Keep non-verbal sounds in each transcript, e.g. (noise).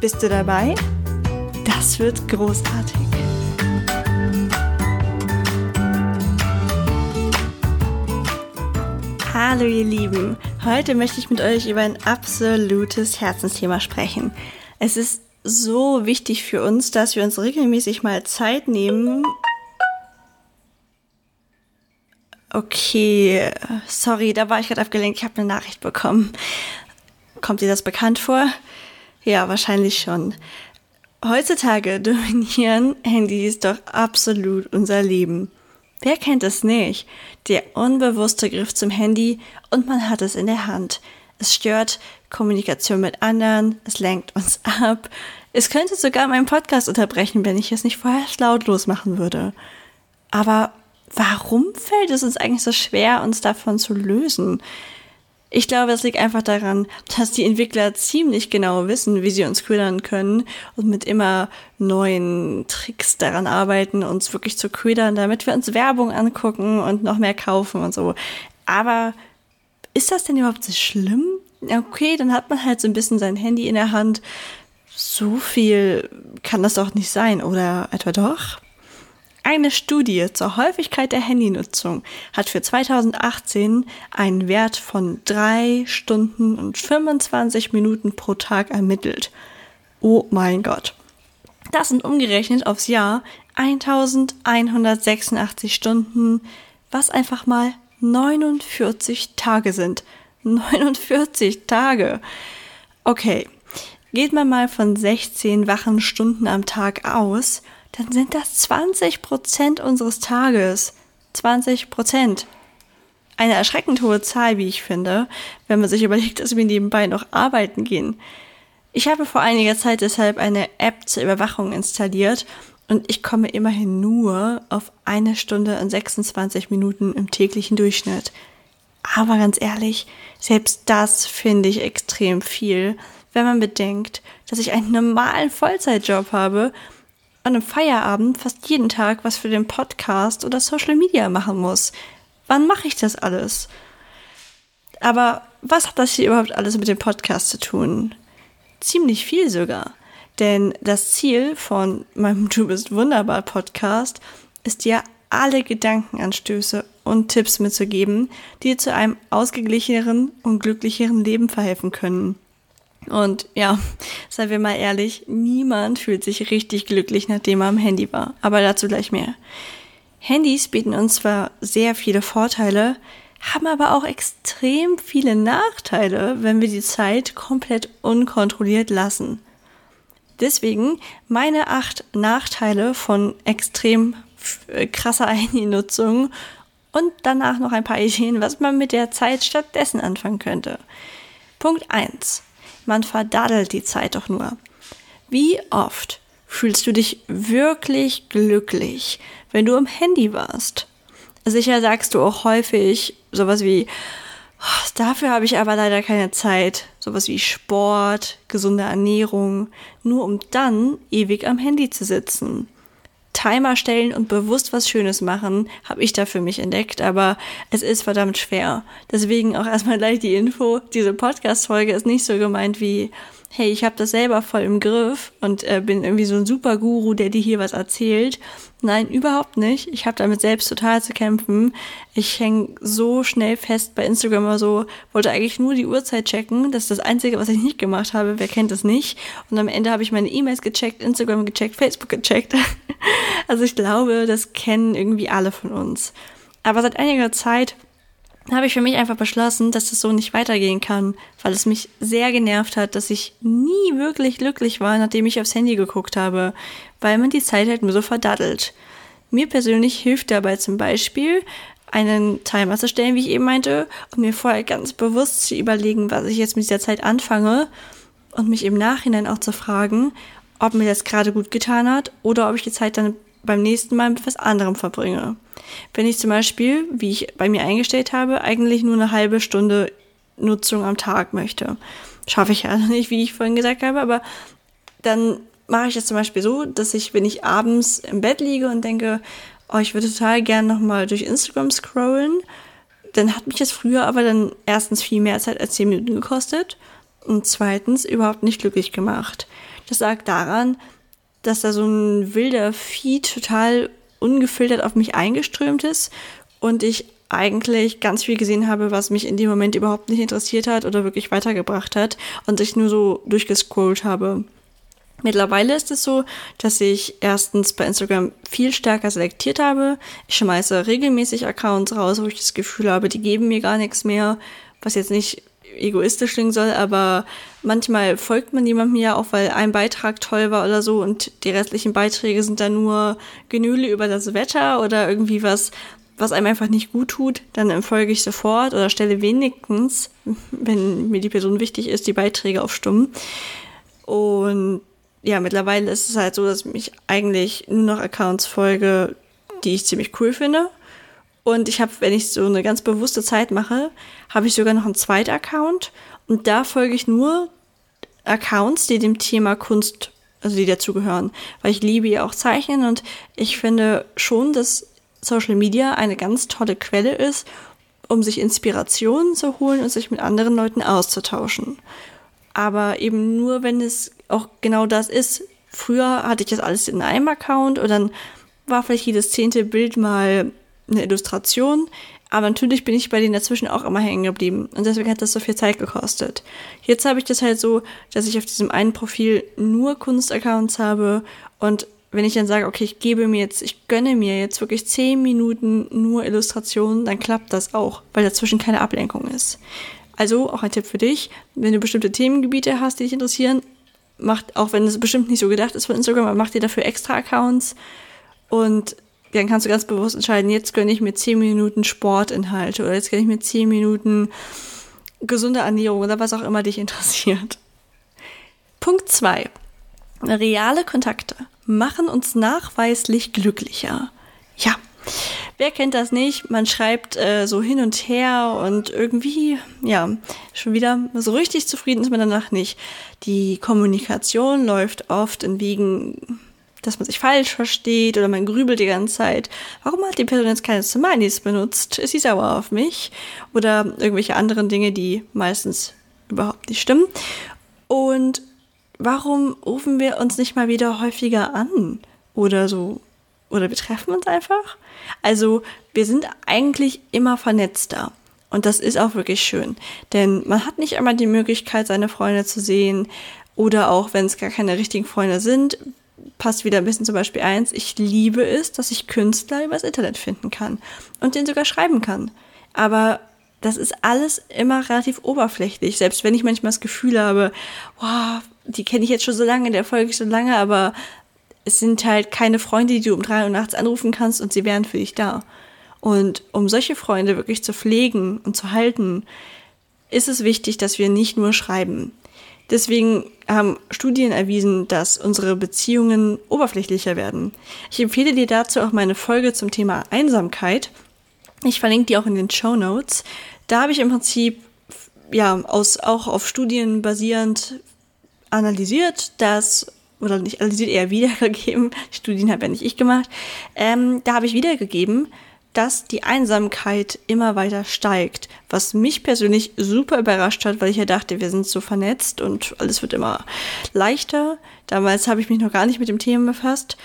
Bist du dabei? Das wird großartig. Hallo ihr Lieben, heute möchte ich mit euch über ein absolutes Herzensthema sprechen. Es ist so wichtig für uns, dass wir uns regelmäßig mal Zeit nehmen. Okay, sorry, da war ich gerade abgelenkt, ich habe eine Nachricht bekommen. Kommt dir das bekannt vor? Ja, wahrscheinlich schon. Heutzutage (laughs) dominieren Handys doch absolut unser Leben. Wer kennt es nicht? Der unbewusste Griff zum Handy und man hat es in der Hand. Es stört Kommunikation mit anderen, es lenkt uns (laughs) ab. Es könnte sogar meinen Podcast unterbrechen, wenn ich es nicht vorher lautlos machen würde. Aber warum fällt es uns eigentlich so schwer, uns davon zu lösen? Ich glaube, es liegt einfach daran, dass die Entwickler ziemlich genau wissen, wie sie uns ködern können und mit immer neuen Tricks daran arbeiten, uns wirklich zu ködern, damit wir uns Werbung angucken und noch mehr kaufen und so. Aber ist das denn überhaupt so schlimm? Okay, dann hat man halt so ein bisschen sein Handy in der Hand. So viel kann das doch nicht sein, oder etwa doch? Eine Studie zur Häufigkeit der Handynutzung hat für 2018 einen Wert von drei Stunden und 25 Minuten pro Tag ermittelt. Oh mein Gott. Das sind umgerechnet aufs Jahr 1186 Stunden, was einfach mal 49 Tage sind. (laughs) 49 Tage. Okay, geht man mal von 16 wachen Stunden am Tag aus, dann sind das 20 Prozent unseres Tages. 20 Prozent. Eine erschreckend hohe Zahl, wie ich finde, wenn man sich überlegt, dass wir nebenbei noch arbeiten gehen. Ich habe vor einiger Zeit deshalb eine App zur Überwachung installiert und ich komme immerhin nur auf eine Stunde und 26 Minuten im täglichen Durchschnitt. Aber ganz ehrlich, selbst das finde ich extrem viel, wenn man bedenkt, dass ich einen normalen Vollzeitjob habe an einem Feierabend fast jeden Tag was für den Podcast oder Social Media machen muss. Wann mache ich das alles? Aber was hat das hier überhaupt alles mit dem Podcast zu tun? Ziemlich viel sogar. Denn das Ziel von meinem Du bist wunderbar Podcast ist ja alle Gedankenanstöße und Tipps mitzugeben, die dir zu einem ausgeglicheneren und glücklicheren Leben verhelfen können. Und ja, seien wir mal ehrlich, niemand fühlt sich richtig glücklich, nachdem er am Handy war. Aber dazu gleich mehr. Handys bieten uns zwar sehr viele Vorteile, haben aber auch extrem viele Nachteile, wenn wir die Zeit komplett unkontrolliert lassen. Deswegen meine acht Nachteile von extrem äh, krasser (laughs) Handynutzung und danach noch ein paar Ideen, was man mit der Zeit stattdessen anfangen könnte. Punkt eins man verdaddelt die Zeit doch nur. Wie oft fühlst du dich wirklich glücklich, wenn du am Handy warst? Sicher sagst du auch häufig sowas wie, oh, dafür habe ich aber leider keine Zeit. Sowas wie Sport, gesunde Ernährung, nur um dann ewig am Handy zu sitzen. Timer stellen und bewusst was Schönes machen, habe ich da für mich entdeckt, aber es ist verdammt schwer. Deswegen auch erstmal gleich die Info, diese Podcast-Folge ist nicht so gemeint wie, hey, ich habe das selber voll im Griff und äh, bin irgendwie so ein super Guru, der dir hier was erzählt, Nein, überhaupt nicht. Ich habe damit selbst total zu kämpfen. Ich hänge so schnell fest bei Instagram oder so, wollte eigentlich nur die Uhrzeit checken. Das ist das Einzige, was ich nicht gemacht habe. Wer kennt das nicht? Und am Ende habe ich meine E-Mails gecheckt, Instagram gecheckt, Facebook gecheckt. (laughs) also ich glaube, das kennen irgendwie alle von uns. Aber seit einiger Zeit habe ich für mich einfach beschlossen, dass das so nicht weitergehen kann, weil es mich sehr genervt hat, dass ich nie wirklich glücklich war, nachdem ich aufs Handy geguckt habe, weil man die Zeit halt nur so verdaddelt. Mir persönlich hilft dabei zum Beispiel, einen Timer zu stellen, wie ich eben meinte, und mir vorher ganz bewusst zu überlegen, was ich jetzt mit dieser Zeit anfange. und mich im Nachhinein auch zu fragen, ob mir das gerade gut getan hat oder ob ich die Zeit dann beim nächsten Mal mit was anderem verbringe. Wenn ich zum Beispiel, wie ich bei mir eingestellt habe, eigentlich nur eine halbe Stunde Nutzung am Tag möchte. Schaffe ich ja (laughs) nicht, wie ich vorhin gesagt habe, aber dann mache ich das zum Beispiel so, dass ich, wenn ich abends im Bett liege und denke, oh, ich würde total gerne nochmal durch Instagram scrollen, dann hat mich das früher aber dann erstens viel mehr Zeit als 10 Minuten gekostet und zweitens überhaupt nicht glücklich gemacht. Das lag daran, dass da so ein wilder Feed total ungefiltert auf mich eingeströmt ist und ich eigentlich ganz viel gesehen habe, was mich in dem Moment überhaupt nicht interessiert hat oder wirklich weitergebracht hat und ich nur so durchgescrollt habe. Mittlerweile ist es so, dass ich erstens bei Instagram viel stärker selektiert habe. Ich schmeiße regelmäßig Accounts raus, wo ich das Gefühl habe, die geben mir gar nichts mehr, was jetzt nicht egoistisch klingen soll, aber manchmal folgt man jemandem ja auch, weil ein Beitrag toll war oder so und die restlichen Beiträge sind dann nur Genüle über das Wetter oder irgendwie was, was einem einfach nicht gut tut, dann folge ich sofort oder stelle wenigstens, wenn mir die Person wichtig ist, die Beiträge auf stumm. Und ja, mittlerweile ist es halt so, dass ich eigentlich nur noch Accounts folge, die ich ziemlich cool finde. Und ich habe, wenn ich so eine ganz bewusste Zeit mache, habe ich sogar noch einen zweiten Account. Und da folge ich nur Accounts, die dem Thema Kunst, also die dazugehören. Weil ich liebe ja auch Zeichnen und ich finde schon, dass Social Media eine ganz tolle Quelle ist, um sich Inspirationen zu holen und sich mit anderen Leuten auszutauschen. Aber eben nur, wenn es auch genau das ist. Früher hatte ich das alles in einem Account und dann war vielleicht jedes zehnte Bild mal eine Illustration. Aber natürlich bin ich bei denen dazwischen auch immer hängen geblieben. Und deswegen hat das so viel Zeit gekostet. Jetzt habe ich das halt so, dass ich auf diesem einen Profil nur Kunstaccounts habe. Und wenn ich dann sage, okay, ich gebe mir jetzt, ich gönne mir jetzt wirklich zehn Minuten nur Illustrationen, dann klappt das auch, weil dazwischen keine Ablenkung ist. Also auch ein Tipp für dich, wenn du bestimmte Themengebiete hast, die dich interessieren, macht, auch wenn es bestimmt nicht so gedacht ist von Instagram, aber macht dir dafür extra Accounts und dann kannst du ganz bewusst entscheiden, jetzt gönne ich mir 10 Minuten Sportinhalte oder jetzt gönne ich mir 10 Minuten gesunde Ernährung oder was auch immer dich interessiert. Punkt 2. Reale Kontakte machen uns nachweislich glücklicher. Ja, Wer kennt das nicht? Man schreibt äh, so hin und her und irgendwie, ja, schon wieder so richtig zufrieden ist man danach nicht. Die Kommunikation läuft oft in Wegen, dass man sich falsch versteht oder man grübelt die ganze Zeit. Warum hat die Person jetzt keine Smileys benutzt? Ist sie sauer auf mich? Oder irgendwelche anderen Dinge, die meistens überhaupt nicht stimmen. Und warum rufen wir uns nicht mal wieder häufiger an? Oder so oder wir treffen uns einfach. Also wir sind eigentlich immer vernetzter. Und das ist auch wirklich schön. Denn man hat nicht immer die Möglichkeit, seine Freunde zu sehen. Oder auch, wenn es gar keine richtigen Freunde sind, passt wieder ein bisschen zum Beispiel eins. Ich liebe es, dass ich Künstler übers Internet finden kann. Und den sogar schreiben kann. Aber das ist alles immer relativ oberflächlich. Selbst wenn ich manchmal das Gefühl habe, wow, die kenne ich jetzt schon so lange, der folge ich so lange, aber es sind halt keine Freunde, die du um drei Uhr nachts anrufen kannst und sie wären für dich da. Und um solche Freunde wirklich zu pflegen und zu halten, ist es wichtig, dass wir nicht nur schreiben. Deswegen haben Studien erwiesen, dass unsere Beziehungen oberflächlicher werden. Ich empfehle dir dazu auch meine Folge zum Thema Einsamkeit. Ich verlinke die auch in den Show Notes. Da habe ich im Prinzip ja aus auch auf Studien basierend analysiert, dass oder nicht analysiert, eher wiedergegeben, (laughs) Studien habe ja nicht ich gemacht, ähm, da habe ich wiedergegeben, dass die Einsamkeit immer weiter steigt, was mich persönlich super überrascht hat, weil ich ja dachte, wir sind so vernetzt und alles wird immer leichter. Damals habe ich mich noch gar nicht mit dem Thema befasst,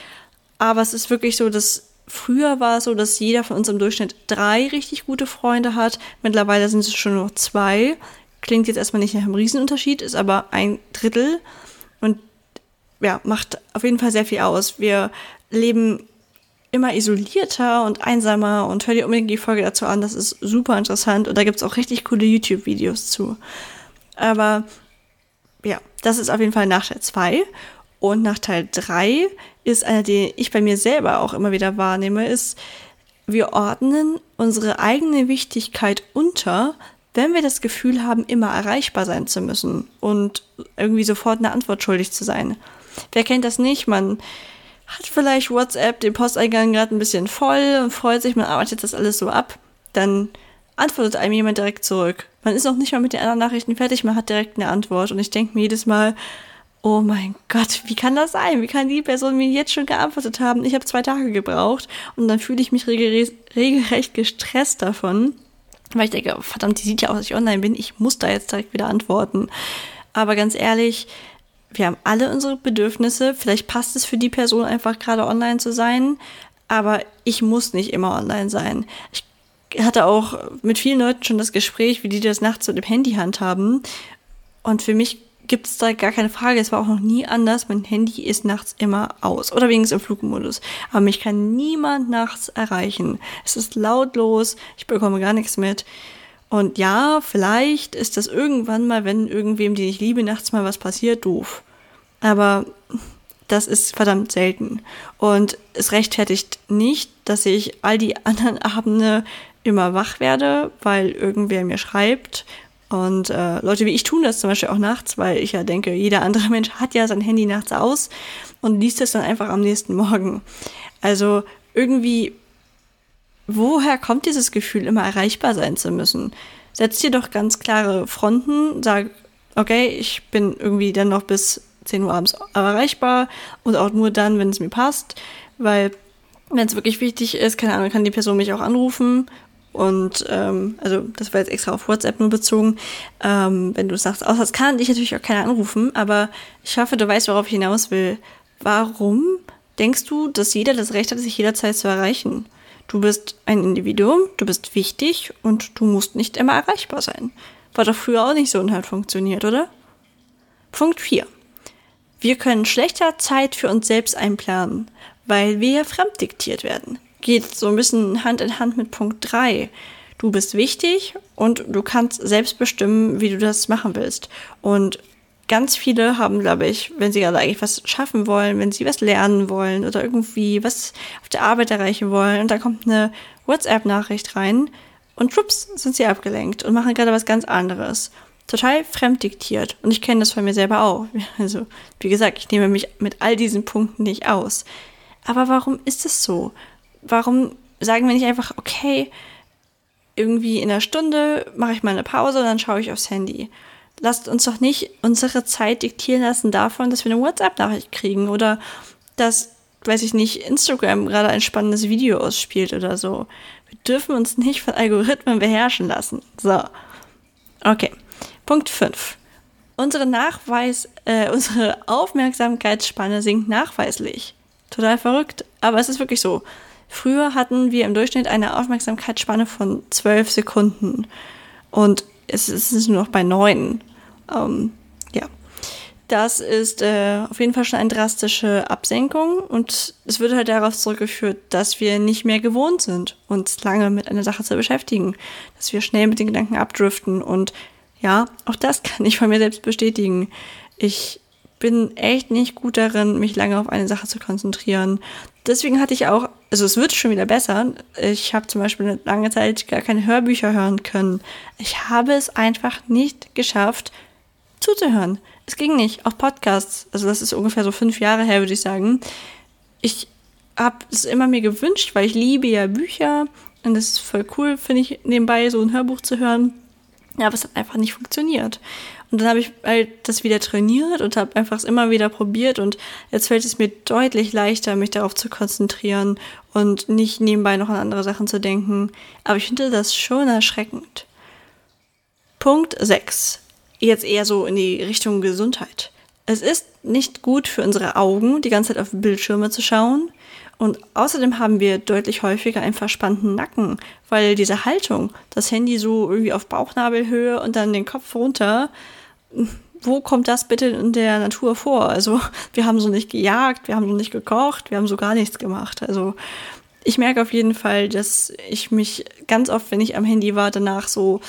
aber es ist wirklich so, dass früher war es so, dass jeder von uns im Durchschnitt drei richtig gute Freunde hat. Mittlerweile sind es schon nur zwei. Klingt jetzt erstmal nicht nach einem Riesenunterschied, ist aber ein Drittel. Und ja, macht auf jeden Fall sehr viel aus. Wir leben immer isolierter und einsamer und hör dir unbedingt die Folge dazu an. Das ist super interessant und da gibt es auch richtig coole YouTube-Videos zu. Aber ja, das ist auf jeden Fall Nachteil 2. Und Nachteil 3 ist einer, den ich bei mir selber auch immer wieder wahrnehme, ist, wir ordnen unsere eigene Wichtigkeit unter wenn wir das Gefühl haben, immer erreichbar sein zu müssen und irgendwie sofort eine Antwort schuldig zu sein. Wer kennt das nicht? Man hat vielleicht WhatsApp den Posteingang gerade ein bisschen voll und freut sich, man arbeitet das alles so ab. Dann antwortet einem jemand direkt zurück. Man ist noch nicht mal mit den anderen Nachrichten fertig, man hat direkt eine Antwort. Und ich denke mir jedes Mal, oh mein Gott, wie kann das sein? Wie kann die Person mir jetzt schon geantwortet haben? Ich habe zwei Tage gebraucht und dann fühle ich mich regelrecht gestresst davon, weil ich denke, oh, verdammt, die sieht ja aus, dass ich online bin, ich muss da jetzt direkt wieder antworten. Aber ganz ehrlich, wir haben alle unsere Bedürfnisse. Vielleicht passt es für die Person einfach gerade online zu sein, aber ich muss nicht immer online sein. Ich hatte auch mit vielen Leuten schon das Gespräch, wie die das nachts mit dem Handy handhaben. Und für mich gibt es da gar keine Frage. Es war auch noch nie anders. Mein Handy ist nachts immer aus oder wenigstens im Flugmodus. Aber mich kann niemand nachts erreichen. Es ist lautlos. Ich bekomme gar nichts mit. Und ja, vielleicht ist das irgendwann mal, wenn irgendwem, den ich liebe, nachts mal was passiert, doof. Aber das ist verdammt selten. Und es rechtfertigt nicht, dass ich all die anderen (laughs) Abende immer wach werde, weil irgendwer mir schreibt. Und äh, Leute wie ich tun das zum Beispiel auch nachts, weil ich ja denke, jeder andere (laughs) Mensch hat ja sein Handy nachts aus und liest es dann einfach am nächsten Morgen. Also irgendwie woher kommt dieses Gefühl, immer erreichbar sein zu müssen? Setz dir doch ganz klare Fronten, sag, okay, ich bin irgendwie dann noch bis 10 Uhr abends erreichbar und auch nur dann, wenn es mir passt, weil wenn es wirklich wichtig ist, keine Ahnung, kann die Person mich auch anrufen und ähm, also das war jetzt extra auf WhatsApp nur bezogen. Ähm, wenn du sagst, außer es kann dich natürlich auch keiner anrufen, aber ich hoffe, du weißt, worauf ich hinaus will. Warum denkst du, dass jeder das Recht hat, sich jederzeit zu erreichen? Du bist ein Individuum, du bist wichtig und du musst nicht immer erreichbar sein. War doch früher auch nicht so und hat funktioniert, oder? Punkt 4. Wir können schlechter Zeit für uns selbst einplanen, weil wir fremddiktiert werden. Geht so ein bisschen Hand in Hand mit Punkt 3. Du bist wichtig und du kannst selbst bestimmen, wie du das machen willst. Und ganz viele haben, glaube ich, wenn sie gerade eigentlich was schaffen wollen, wenn sie was lernen wollen oder irgendwie was auf der Arbeit erreichen wollen und da kommt eine WhatsApp-Nachricht rein und schwupps sind sie abgelenkt und machen gerade was ganz anderes. Total fremddiktiert. Und ich kenne das von mir selber auch. (laughs) Also, wie gesagt, ich nehme mich mit all diesen Punkten nicht aus. Aber warum ist es so? Warum sagen wir nicht einfach, okay, irgendwie in einer Stunde mache ich mal eine Pause und dann schaue ich aufs Handy lasst uns doch nicht unsere Zeit diktieren lassen davon, dass wir eine WhatsApp-Nachricht kriegen oder dass, weiß ich nicht, Instagram gerade ein spannendes Video ausspielt oder so. Wir dürfen uns nicht von Algorithmen beherrschen lassen. So. Okay. Punkt 5. Unsere Nachweis, äh, unsere Aufmerksamkeitsspanne sinkt nachweislich. Total verrückt, aber es ist wirklich so. Früher hatten wir im Durchschnitt eine Aufmerksamkeitsspanne von 12 Sekunden. Und es ist nur noch bei 9. Ähm, ja, das ist äh, auf jeden Fall schon eine drastische Absenkung und es wird halt darauf zurückgeführt, dass wir nicht mehr gewohnt sind, uns lange mit einer Sache zu beschäftigen, dass wir schnell mit den Gedanken abdriften und ja, auch das (laughs) kann ich von mir selbst bestätigen. Ich bin echt nicht gut darin, mich lange auf eine Sache zu konzentrieren. Deswegen hatte ich auch, also es wird schon wieder besser. Ich habe zum Beispiel eine lange Zeit gar keine Hörbücher hören können. Ich habe es einfach nicht geschafft, zuzuhören. Es ging nicht. Auch Podcasts, also das ist ungefähr so fünf Jahre her, würde ich sagen. Ich habe es immer mir gewünscht, weil ich liebe ja Bücher und es ist voll cool, finde ich, nebenbei so ein Hörbuch zu hören. Ja, aber es hat einfach nicht funktioniert. Und dann habe ich halt das wieder trainiert und habe einfach es immer wieder probiert und jetzt fällt es mir deutlich leichter, mich darauf zu konzentrieren und nicht nebenbei noch an andere Sachen zu denken. Aber ich finde das schon erschreckend. Punkt 6 jetzt eher so in die Richtung Gesundheit. Es ist nicht gut für unsere Augen, die ganze Zeit auf Bildschirme zu schauen. Und außerdem haben wir deutlich häufiger einen verspannten Nacken, weil diese Haltung, das Handy so irgendwie auf Bauchnabelhöhe und dann den Kopf runter, wo kommt das bitte in der Natur vor? Also wir haben so nicht gejagt, wir haben so nicht gekocht, wir haben so gar nichts gemacht. Also ich merke auf jeden Fall, dass ich mich ganz oft, wenn ich am Handy war, danach so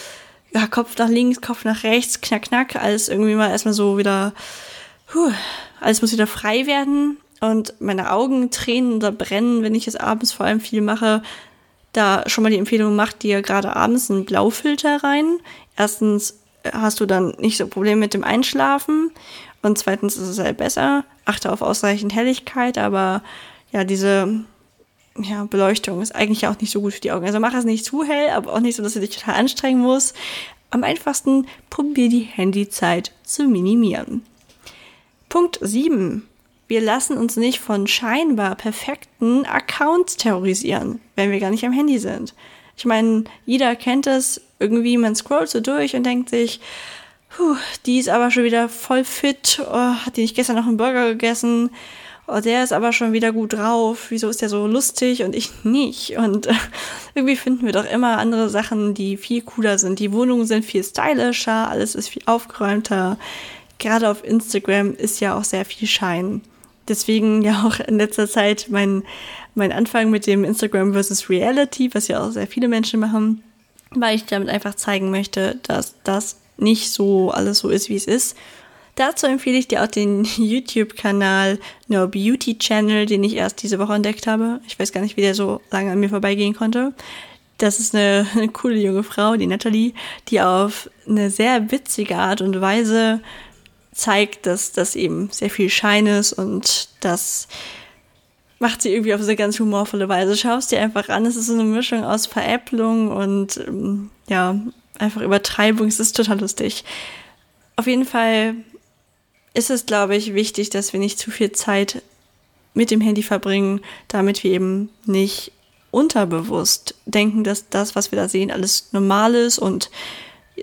ja, Kopf nach links, Kopf nach rechts, knack, knack, alles irgendwie mal erstmal so wieder, puh, alles muss wieder frei werden und meine Augen tränen oder brennen, wenn ich es abends vor allem viel mache. da schon mal die Empfehlung, mach dir gerade abends einen Blaufilter rein. Erstens hast du dann nicht so Probleme mit dem Einschlafen und zweitens ist es halt besser. Achte auf ausreichend Helligkeit, aber ja, diese ja, Beleuchtung ist eigentlich auch nicht so gut für die Augen. Also mach es nicht zu hell, aber auch nicht so, dass du dich total anstrengen musst. Am einfachsten probier die Handyzeit zu minimieren. Punkt 7. Wir lassen uns nicht von scheinbar perfekten Accounts terrorisieren, wenn wir gar nicht am Handy sind. Ich meine, jeder kennt es, irgendwie man scrollt so durch und denkt sich, Puh, die ist aber schon wieder voll fit, oh, hat die nicht gestern noch einen Burger gegessen, oh, der ist aber schon wieder gut drauf, wieso ist der so lustig und ich nicht? Und äh, irgendwie finden wir doch immer andere Sachen, die viel cooler sind. Die Wohnungen sind viel stylischer, alles ist viel aufgeräumter. Gerade auf Instagram ist ja auch sehr viel Schein. Deswegen ja auch in letzter Zeit mein, mein Anfang mit dem Instagram versus Reality, was ja auch sehr viele Menschen machen, weil ich damit einfach zeigen möchte, dass das nicht so alles so ist, wie es ist. Dazu empfehle ich dir auch den YouTube-Kanal No Beauty Channel, den ich erst diese Woche entdeckt habe. Ich weiß gar nicht, wie der so lange an mir vorbeigehen konnte. Das ist eine, (laughs) eine coole junge Frau, die Natalie, die auf eine sehr witzige Art und Weise zeigt, dass das eben sehr viel Schein ist und das macht sie irgendwie auf eine ganz humorvolle Weise. Schaust dir einfach an, es ist so eine Mischung aus Veräpplung und ähm, ja, einfach Übertreibung. Es ist total lustig. Auf jeden Fall ist es, glaube ich, wichtig, dass wir nicht zu viel Zeit mit dem Handy verbringen, damit wir eben nicht unterbewusst denken, dass das, was wir da sehen, alles normal ist und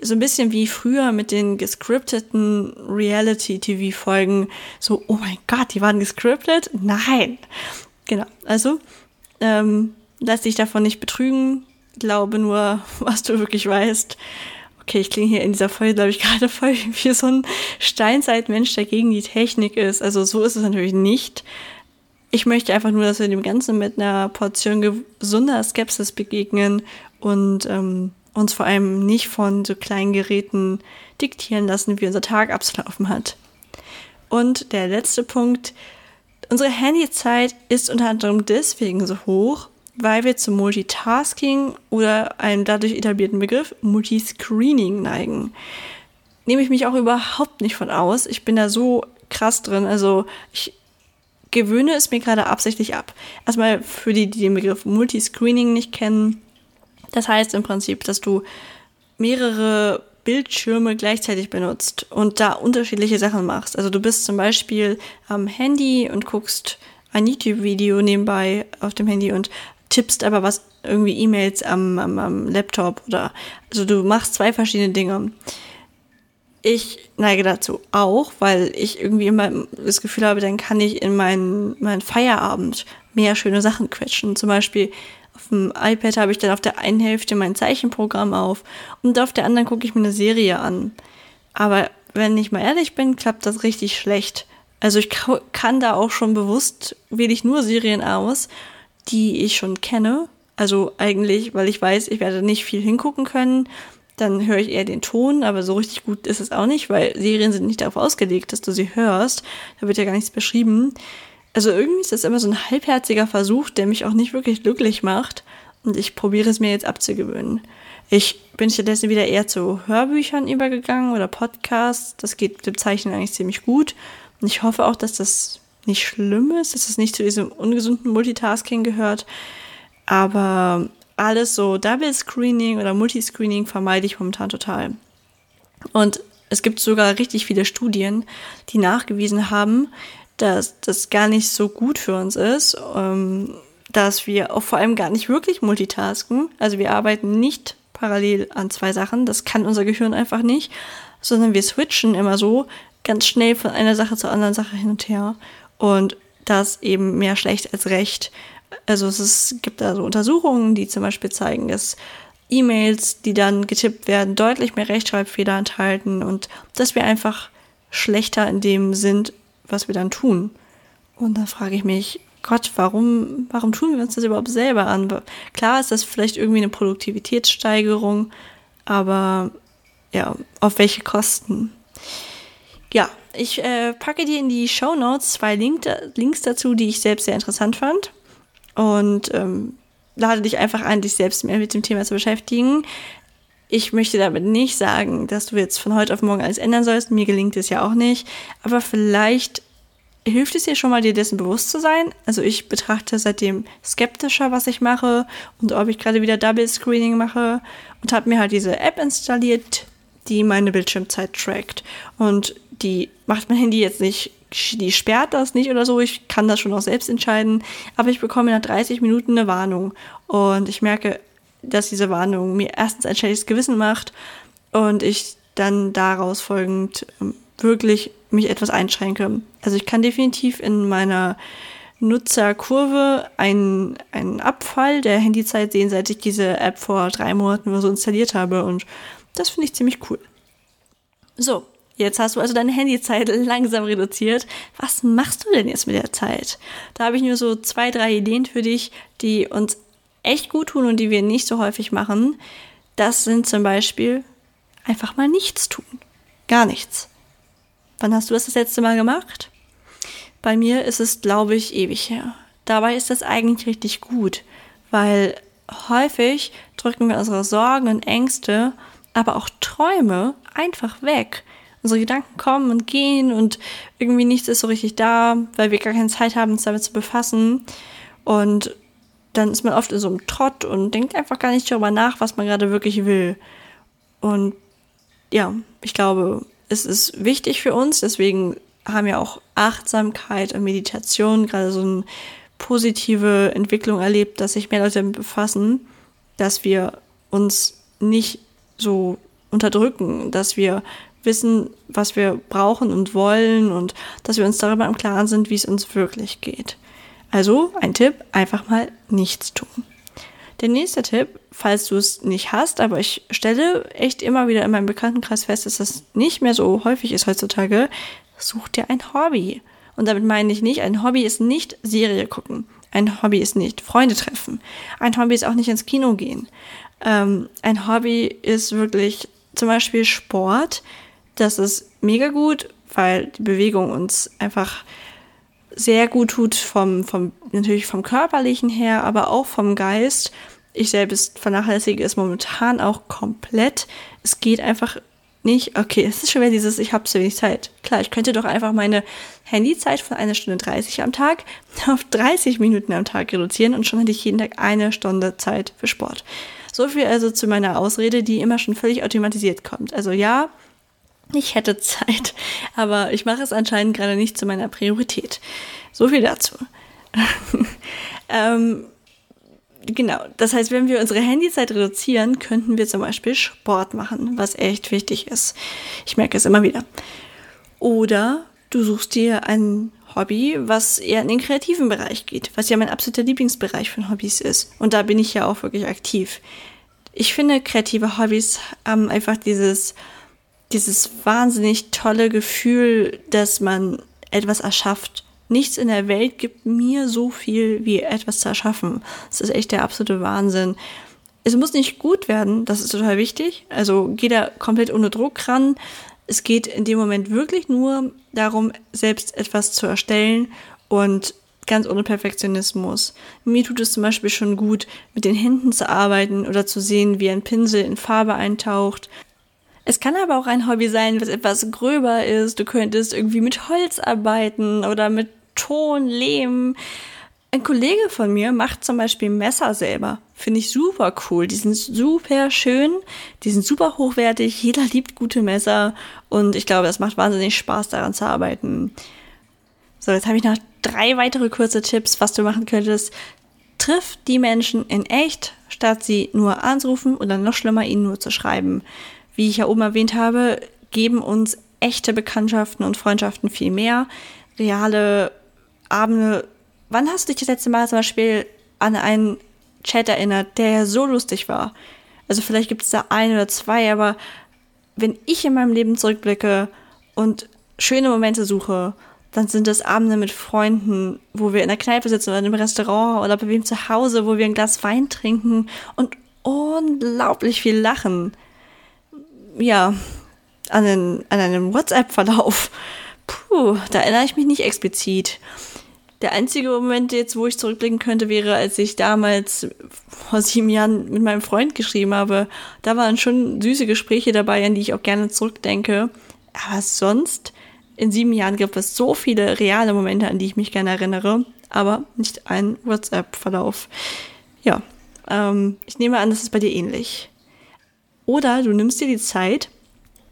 so ein bisschen wie früher mit den gescripteten Reality-TV-Folgen, so, oh mein Gott, die waren gescriptet? Nein. Genau, also ähm, lass dich davon nicht betrügen, glaube nur, (laughs) was du wirklich weißt. Okay, ich klinge hier in dieser Folge, glaube ich, (laughs) gerade voll wie so ein Steinzeitmensch, der gegen die Technik ist. Also so ist es natürlich nicht. Ich möchte einfach nur, dass wir dem Ganzen mit einer Portion gesunder Skepsis begegnen und ähm, uns vor allem nicht von so kleinen Geräten diktieren lassen, wie unser Tag abzulaufen hat. Und der letzte Punkt, unsere Handyzeit ist unter anderem deswegen so hoch, weil wir zum Multitasking oder einem dadurch etablierten Begriff Multiscreening neigen. Nehme ich mich auch überhaupt nicht von aus. Ich bin da so krass drin. Also ich gewöhne es mir gerade absichtlich ab. Erstmal für die, die den Begriff Multiscreening nicht kennen. Das heißt im Prinzip, dass du mehrere Bildschirme gleichzeitig benutzt und da unterschiedliche Sachen machst. Also du bist zum Beispiel am Handy und guckst ein YouTube-Video nebenbei auf dem Handy und tippst aber was irgendwie E-Mails am, am, am Laptop oder also du machst zwei verschiedene Dinge. Ich neige dazu auch, weil ich irgendwie immer das Gefühl habe, dann kann ich in meinen, meinen Feierabend mehr schöne Sachen quetschen. Zum Beispiel auf dem iPad habe ich dann auf der einen Hälfte mein Zeichenprogramm auf und auf der anderen gucke ich mir eine Serie an. Aber wenn ich mal ehrlich bin, klappt das richtig schlecht. Also ich kann da auch schon bewusst, wähle ich nur Serien aus, die ich schon kenne. Also eigentlich, weil ich weiß, ich werde nicht viel hingucken können. Dann höre ich eher den Ton, aber so richtig gut ist es auch nicht, weil Serien sind nicht darauf ausgelegt, dass du sie hörst. Da wird ja gar nichts beschrieben. Also irgendwie ist das immer so ein halbherziger Versuch, der mich auch nicht wirklich glücklich macht. Und ich probiere es mir jetzt abzugewöhnen. Ich bin stattdessen wieder eher zu Hörbüchern übergegangen oder Podcasts. Das geht dem Zeichnen eigentlich ziemlich gut. Und ich hoffe auch, dass das nicht schlimm ist, dass es nicht zu diesem ungesunden Multitasking gehört. Aber alles so Double Screening oder Multiscreening vermeide ich momentan total. Und es gibt sogar richtig viele Studien, die nachgewiesen haben, dass das gar nicht so gut für uns ist, ähm, dass wir auch vor allem gar nicht wirklich multitasken. Also wir arbeiten nicht parallel an zwei Sachen, das kann unser Gehirn einfach nicht, sondern wir switchen immer so ganz schnell von einer Sache zur anderen Sache hin und her. Und das eben mehr schlecht als recht. Also es ist, gibt da so Untersuchungen, die zum Beispiel zeigen, dass E-Mails, die dann getippt werden, deutlich mehr Rechtschreibfehler enthalten und dass wir einfach schlechter in dem sind, was wir dann tun. Und da frage ich mich, Gott, warum, warum tun wir uns das überhaupt selber an? Klar ist das vielleicht irgendwie eine Produktivitätssteigerung, aber ja, auf welche Kosten? Ja, ich äh, packe dir in die Show Notes zwei Link, Links dazu, die ich selbst sehr interessant fand. Und ähm, lade dich einfach ein, dich selbst mehr mit dem Thema zu beschäftigen. Ich möchte damit nicht sagen, dass du jetzt von heute auf morgen alles ändern sollst. Mir gelingt es ja auch nicht. Aber vielleicht hilft es dir schon mal, dir dessen bewusst zu sein. Also ich betrachte seitdem skeptischer, was ich mache und ob ich gerade wieder Double Screening mache und habe mir halt diese App installiert, die meine Bildschirmzeit trackt. Und die macht mein Handy jetzt nicht, die sperrt das nicht oder so. Ich kann das schon auch selbst entscheiden. Aber ich bekomme nach 30 Minuten eine Warnung. Und ich merke, dass diese Warnung mir erstens ein schlechtes Gewissen macht und ich dann daraus folgend ähm, wirklich mich etwas einschränke. Also ich kann definitiv in meiner Nutzerkurve einen, einen Abfall der Handyzeit sehen, seit ich diese App vor drei Monaten oder so installiert habe. Und das finde ich ziemlich cool. So, jetzt hast du also deine Handyzeit (laughs) langsam reduziert. Was machst du denn jetzt mit der Zeit? Da habe ich nur so zwei, drei Ideen für dich, die uns echt gut tun und die wir nicht so häufig machen. Das sind zum Beispiel einfach mal nichts tun. Gar nichts. Wann hast du das das letzte Mal gemacht? Bei mir ist es, glaube ich, ewig her. Dabei ist das eigentlich richtig gut, weil häufig drücken wir unsere Sorgen und Ängste, aber auch Träume einfach weg. Unsere Gedanken kommen und gehen und irgendwie nichts ist so richtig da, weil wir gar keine Zeit haben, uns damit zu befassen. Und dann ist man oft in so einem Trott und denkt einfach gar nicht darüber nach, was man gerade wirklich will. Und ja, ich glaube, es ist wichtig für uns, deswegen haben ja auch Achtsamkeit und Meditation gerade so eine positive Entwicklung erlebt, dass sich mehr Leute damit befassen, dass wir uns nicht so unterdrücken, dass wir wissen, was wir brauchen und wollen und dass wir uns darüber im Klaren sind, wie es uns wirklich geht. Also ein Tipp, einfach mal nichts tun. Der nächste Tipp, falls du es nicht hast, aber ich stelle echt immer wieder in meinem Bekanntenkreis fest, dass das nicht mehr so häufig ist heutzutage, such dir ein Hobby. Und damit meine ich nicht, ein Hobby ist nicht Serie gucken. Ein Hobby ist nicht Freunde treffen. Ein Hobby ist auch nicht ins Kino gehen. Ähm, ein Hobby ist wirklich zum Beispiel Sport. Das ist mega gut, weil die Bewegung uns einfach sehr gut tut vom, vom, natürlich vom körperlichen her, aber auch vom Geist ich selbst vernachlässige es momentan auch komplett. Es geht einfach nicht, okay, es ist schon wieder dieses, ich habe zu wenig Zeit. Klar, ich könnte doch einfach meine Handyzeit von einer Stunde 30 am Tag (laughs) auf 30 Minuten am Tag reduzieren und schon hätte ich jeden Tag eine Stunde Zeit für Sport. So viel also zu meiner Ausrede, die immer schon völlig automatisiert kommt. Also ja, ich hätte Zeit, aber ich mache es anscheinend gerade nicht zu meiner Priorität. So viel dazu. (laughs) ähm, genau, das heißt, wenn wir unsere Handyzeit reduzieren, könnten wir zum Beispiel Sport machen, was echt wichtig ist. Ich merke es immer wieder. Oder du suchst dir ein Hobby, was eher in den kreativen Bereich geht, was ja mein absoluter Lieblingsbereich von Hobbys ist. Und da bin ich ja auch wirklich aktiv. Ich finde, kreative Hobbys haben einfach dieses, dieses wahnsinnig tolle Gefühl, dass man etwas erschafft Nichts in der Welt gibt mir so viel wie etwas zu erschaffen. Das ist echt der absolute Wahnsinn. Es muss nicht gut werden, das ist total wichtig. Also geh da komplett ohne Druck ran. Es geht in dem Moment wirklich nur darum, selbst etwas zu erstellen und ganz ohne Perfektionismus. Mir tut es zum Beispiel schon gut, mit den Händen zu arbeiten oder zu sehen, wie ein Pinsel in Farbe eintaucht. Es kann aber auch ein Hobby sein, was etwas gröber ist. Du könntest irgendwie mit Holz arbeiten oder mit Ton, Lehm. Ein Kollege von mir macht zum Beispiel Messer selber. Finde ich super cool. Die sind super schön, die sind super hochwertig. Jeder liebt gute Messer und ich glaube, es macht wahnsinnig Spaß, daran zu arbeiten. So, jetzt habe ich noch drei weitere kurze Tipps, was du machen könntest. Triff die Menschen in echt, statt sie nur anzurufen oder noch schlimmer, ihnen nur zu schreiben. Wie ich ja oben erwähnt habe, geben uns echte Bekanntschaften und Freundschaften viel mehr. Reale Abende. Wann hast du dich das letzte Mal zum Beispiel an einen Chat erinnert, der so lustig war? Also vielleicht gibt es da ein oder zwei, aber wenn ich in meinem Leben zurückblicke und schöne Momente suche, dann sind das Abende mit Freunden, wo wir in der Kneipe sitzen oder im Restaurant oder bei wem zu Hause, wo wir ein Glas Wein trinken und unglaublich viel lachen. Ja, an, den, an einem WhatsApp-Verlauf. Puh, da erinnere ich mich nicht explizit Der einzige Moment jetzt, wo ich zurückblicken könnte, wäre, als ich damals vor sieben Jahren mit meinem Freund geschrieben habe. Da waren schon süße Gespräche dabei, an die ich auch gerne zurückdenke. Aber sonst, in sieben Jahren gibt es so viele reale Momente, an die ich mich gerne erinnere, aber nicht ein WhatsApp-Verlauf. Ja, ähm, ich nehme an, das ist bei dir ähnlich. Oder du nimmst dir die Zeit,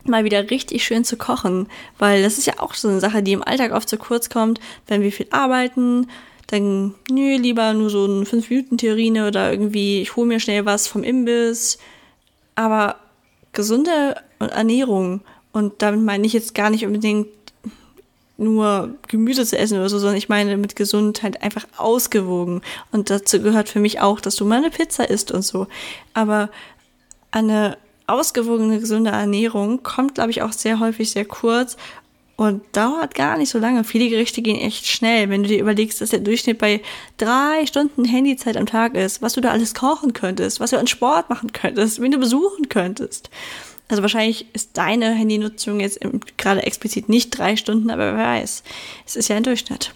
mal wieder richtig schön zu kochen, weil das ist ja auch so eine Sache, die im Alltag oft zu kurz kommt, wenn wir viel arbeiten, dann nö, lieber nur so ein 5 Minuten Terrine oder irgendwie ich hole mir schnell was vom Imbiss, aber gesunde Ernährung und damit meine ich jetzt gar nicht unbedingt nur Gemüse zu essen oder so, sondern ich meine mit Gesundheit einfach ausgewogen. Und dazu gehört für mich auch, dass du mal eine Pizza isst und so. Aber eine ausgewogene, gesunde Ernährung kommt, glaube ich, auch sehr häufig sehr kurz und dauert gar nicht so lange. Viele Gerichte gehen echt schnell. Wenn du dir überlegst, dass der Durchschnitt bei drei Stunden Handyzeit am Tag ist, was du da alles kochen könntest, was du an Sport machen könntest, wen du besuchen könntest. Also wahrscheinlich ist deine Handynutzung jetzt gerade explizit nicht drei Stunden, aber wer weiß. Es ist ja ein Durchschnitt.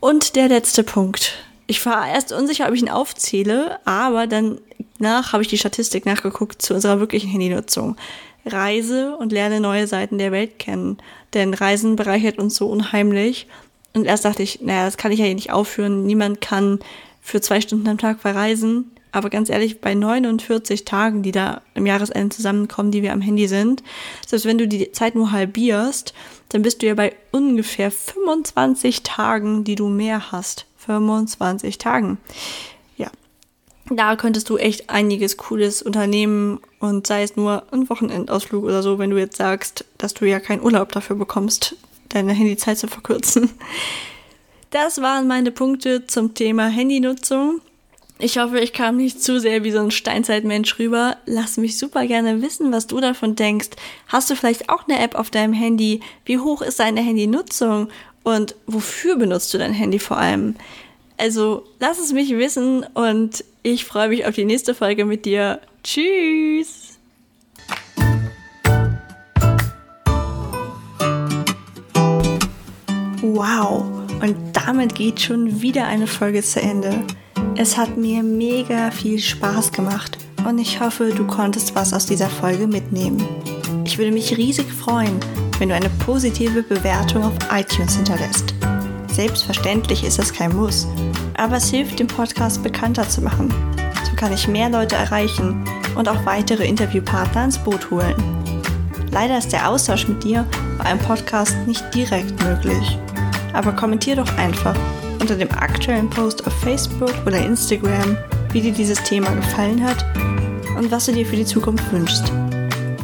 Und der letzte Punkt. Ich war erst unsicher, ob ich ihn aufzähle, aber dann nach habe ich die Statistik nachgeguckt zu unserer wirklichen Handynutzung. Reise und lerne neue Seiten der Welt kennen. Denn Reisen bereichert uns so unheimlich. Und erst dachte ich, naja, das kann ich ja nicht aufführen. Niemand kann für zwei Stunden am Tag verreisen. Aber ganz ehrlich, bei 49 Tagen, die da im Jahresende zusammenkommen, die wir am Handy sind, selbst wenn du die Zeit nur halbierst, dann bist du ja bei ungefähr 25 Tagen, die du mehr hast. 25 Tagen. Ja, da könntest du echt einiges Cooles unternehmen und sei es nur ein Wochenendausflug oder so, wenn du jetzt sagst, dass du ja keinen Urlaub dafür bekommst, deine Handyzeit zu verkürzen. Das waren meine Punkte zum Thema Handynutzung. Ich hoffe, ich kam nicht zu sehr wie so ein Steinzeitmensch rüber. Lass mich super gerne wissen, was du davon denkst. Hast du vielleicht auch eine App auf deinem Handy? Wie hoch ist deine Handynutzung? Und wofür benutzt du dein Handy vor allem? Also lass es mich wissen und ich freue mich auf die nächste Folge mit dir. Tschüss! Wow, und damit geht schon wieder eine Folge zu Ende. Es hat mir mega viel Spaß gemacht und ich hoffe, du konntest was aus dieser Folge mitnehmen. Ich würde mich riesig freuen, wenn du eine positive Bewertung auf iTunes hinterlässt. Selbstverständlich ist es kein Muss, aber es hilft, den Podcast bekannter zu machen. So kann ich mehr Leute erreichen und auch weitere Interviewpartner ins Boot holen. Leider ist der Austausch mit dir bei einem Podcast nicht direkt möglich. Aber kommentier doch einfach unter dem aktuellen Post auf Facebook oder Instagram, wie dir dieses Thema gefallen hat und was du dir für die Zukunft wünschst.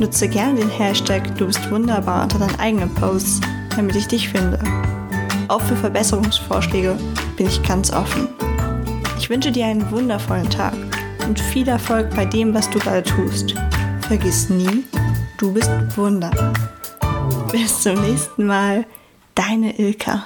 Nutze gerne den Hashtag Du bist wunderbar unter deinen eigenen Posts, damit ich dich finde. Auch für Verbesserungsvorschläge bin ich ganz offen. Ich wünsche dir einen wundervollen Tag und viel Erfolg bei dem, was du gerade tust. Vergiss nie, du bist wunderbar. Bis zum nächsten Mal, deine Ilka.